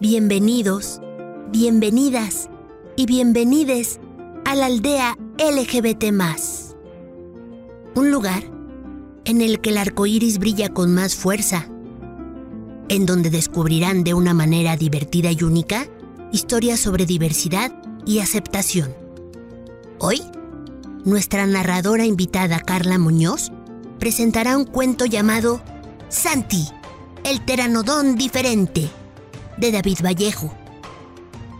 Bienvenidos, bienvenidas y bienvenides a la aldea LGBT. Un lugar en el que el arco iris brilla con más fuerza, en donde descubrirán de una manera divertida y única historias sobre diversidad y aceptación. Hoy, nuestra narradora invitada Carla Muñoz presentará un cuento llamado Santi, el teranodón diferente, de David Vallejo.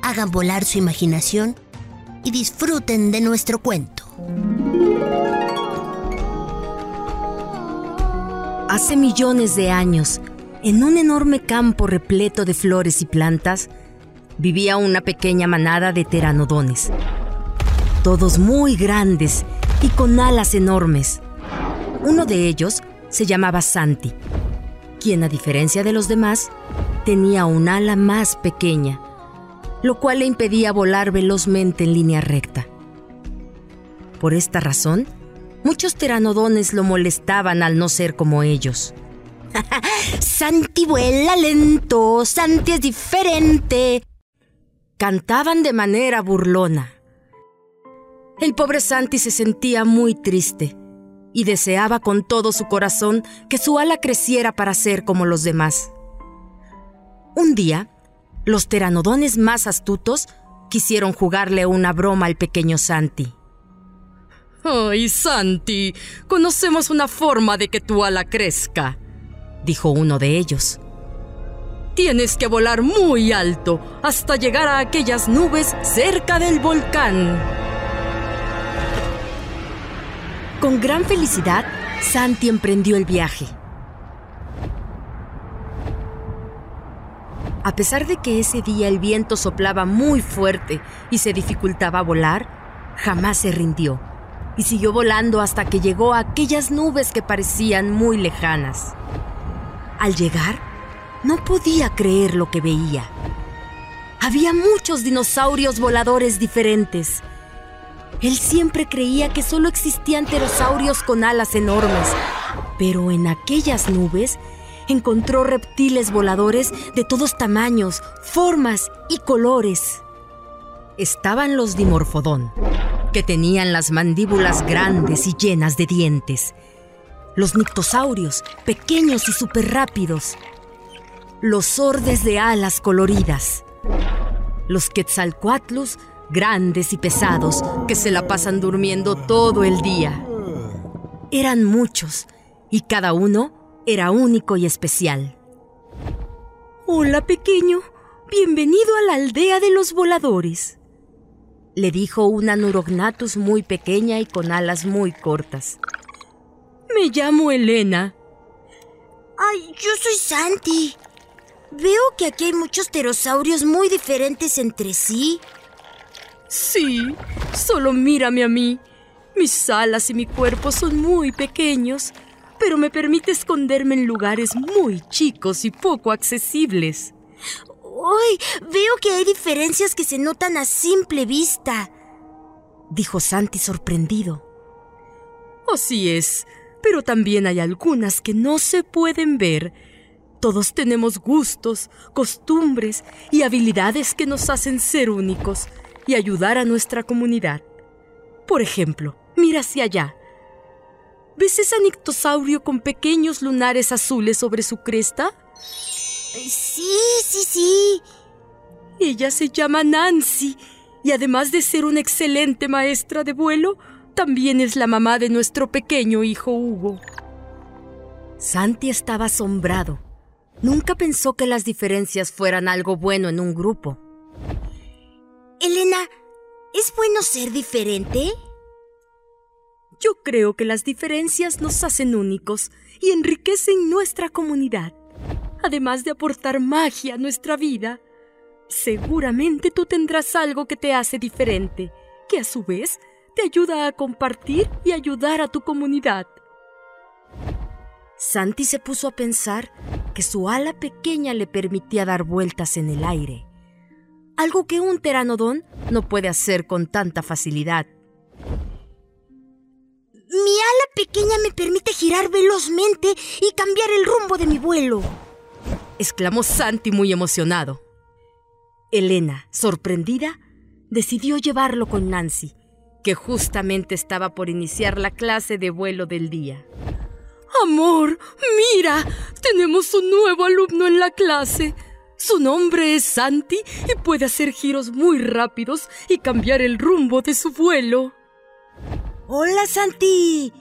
Hagan volar su imaginación y disfruten de nuestro cuento. Hace millones de años, en un enorme campo repleto de flores y plantas, vivía una pequeña manada de teranodones. Todos muy grandes y con alas enormes. Uno de ellos se llamaba Santi, quien a diferencia de los demás, tenía un ala más pequeña, lo cual le impedía volar velozmente en línea recta. Por esta razón, muchos teranodones lo molestaban al no ser como ellos. Santi vuela lento, Santi es diferente. Cantaban de manera burlona. El pobre Santi se sentía muy triste y deseaba con todo su corazón que su ala creciera para ser como los demás. Un día, los teranodones más astutos quisieron jugarle una broma al pequeño Santi. ¡Ay, Santi! Conocemos una forma de que tu ala crezca, dijo uno de ellos. Tienes que volar muy alto hasta llegar a aquellas nubes cerca del volcán. Con gran felicidad, Santi emprendió el viaje. A pesar de que ese día el viento soplaba muy fuerte y se dificultaba volar, jamás se rindió y siguió volando hasta que llegó a aquellas nubes que parecían muy lejanas. Al llegar, no podía creer lo que veía. Había muchos dinosaurios voladores diferentes. Él siempre creía que solo existían pterosaurios con alas enormes, pero en aquellas nubes encontró reptiles voladores de todos tamaños, formas y colores. Estaban los dimorfodón, que tenían las mandíbulas grandes y llenas de dientes. Los nictosaurios, pequeños y súper rápidos. Los ordes de alas coloridas. Los quetzalcoatlus, grandes y pesados, que se la pasan durmiendo todo el día. Eran muchos, y cada uno era único y especial. Hola, pequeño. Bienvenido a la aldea de los voladores. Le dijo una Nurognatus muy pequeña y con alas muy cortas. Me llamo Elena. Ay, yo soy Santi. Veo que aquí hay muchos pterosaurios muy diferentes entre sí. Sí, solo mírame a mí. Mis alas y mi cuerpo son muy pequeños, pero me permite esconderme en lugares muy chicos y poco accesibles. ¡Uy! Veo que hay diferencias que se notan a simple vista, dijo Santi sorprendido. Así es, pero también hay algunas que no se pueden ver. Todos tenemos gustos, costumbres y habilidades que nos hacen ser únicos y ayudar a nuestra comunidad. Por ejemplo, mira hacia allá. ¿Ves ese nictosaurio con pequeños lunares azules sobre su cresta? Sí, sí, sí. Ella se llama Nancy y además de ser una excelente maestra de vuelo, también es la mamá de nuestro pequeño hijo Hugo. Santi estaba asombrado. Nunca pensó que las diferencias fueran algo bueno en un grupo. Elena, ¿es bueno ser diferente? Yo creo que las diferencias nos hacen únicos y enriquecen nuestra comunidad, además de aportar magia a nuestra vida. Seguramente tú tendrás algo que te hace diferente, que a su vez te ayuda a compartir y ayudar a tu comunidad. Santi se puso a pensar que su ala pequeña le permitía dar vueltas en el aire, algo que un teranodón no puede hacer con tanta facilidad. Mi ala pequeña me permite girar velozmente y cambiar el rumbo de mi vuelo, exclamó Santi muy emocionado. Elena, sorprendida, decidió llevarlo con Nancy, que justamente estaba por iniciar la clase de vuelo del día. Amor, mira, tenemos un nuevo alumno en la clase. Su nombre es Santi y puede hacer giros muy rápidos y cambiar el rumbo de su vuelo. Hola Santi,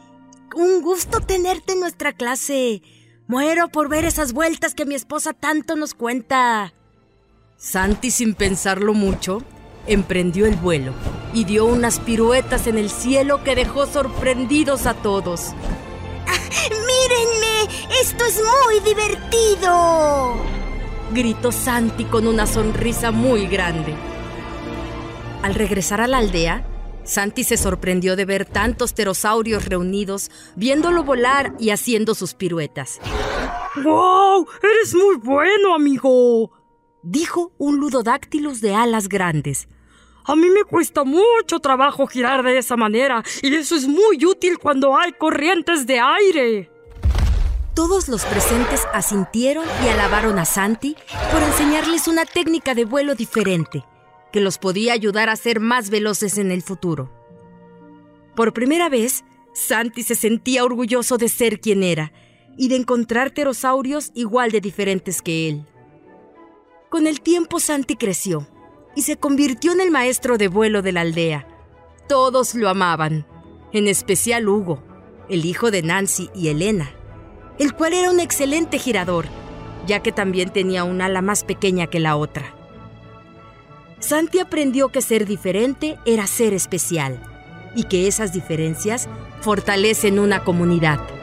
un gusto tenerte en nuestra clase. Muero por ver esas vueltas que mi esposa tanto nos cuenta. Santi, sin pensarlo mucho, emprendió el vuelo y dio unas piruetas en el cielo que dejó sorprendidos a todos. ¡Mírenme! ¡Esto es muy divertido! Gritó Santi con una sonrisa muy grande. Al regresar a la aldea, Santi se sorprendió de ver tantos pterosaurios reunidos, viéndolo volar y haciendo sus piruetas. ¡Wow! ¡Eres muy bueno, amigo! Dijo un ludodáctilus de alas grandes. A mí me cuesta mucho trabajo girar de esa manera y eso es muy útil cuando hay corrientes de aire. Todos los presentes asintieron y alabaron a Santi por enseñarles una técnica de vuelo diferente que los podía ayudar a ser más veloces en el futuro. Por primera vez, Santi se sentía orgulloso de ser quien era y de encontrar pterosaurios igual de diferentes que él. Con el tiempo Santi creció y se convirtió en el maestro de vuelo de la aldea. Todos lo amaban, en especial Hugo, el hijo de Nancy y Elena, el cual era un excelente girador, ya que también tenía un ala más pequeña que la otra. Santi aprendió que ser diferente era ser especial y que esas diferencias fortalecen una comunidad.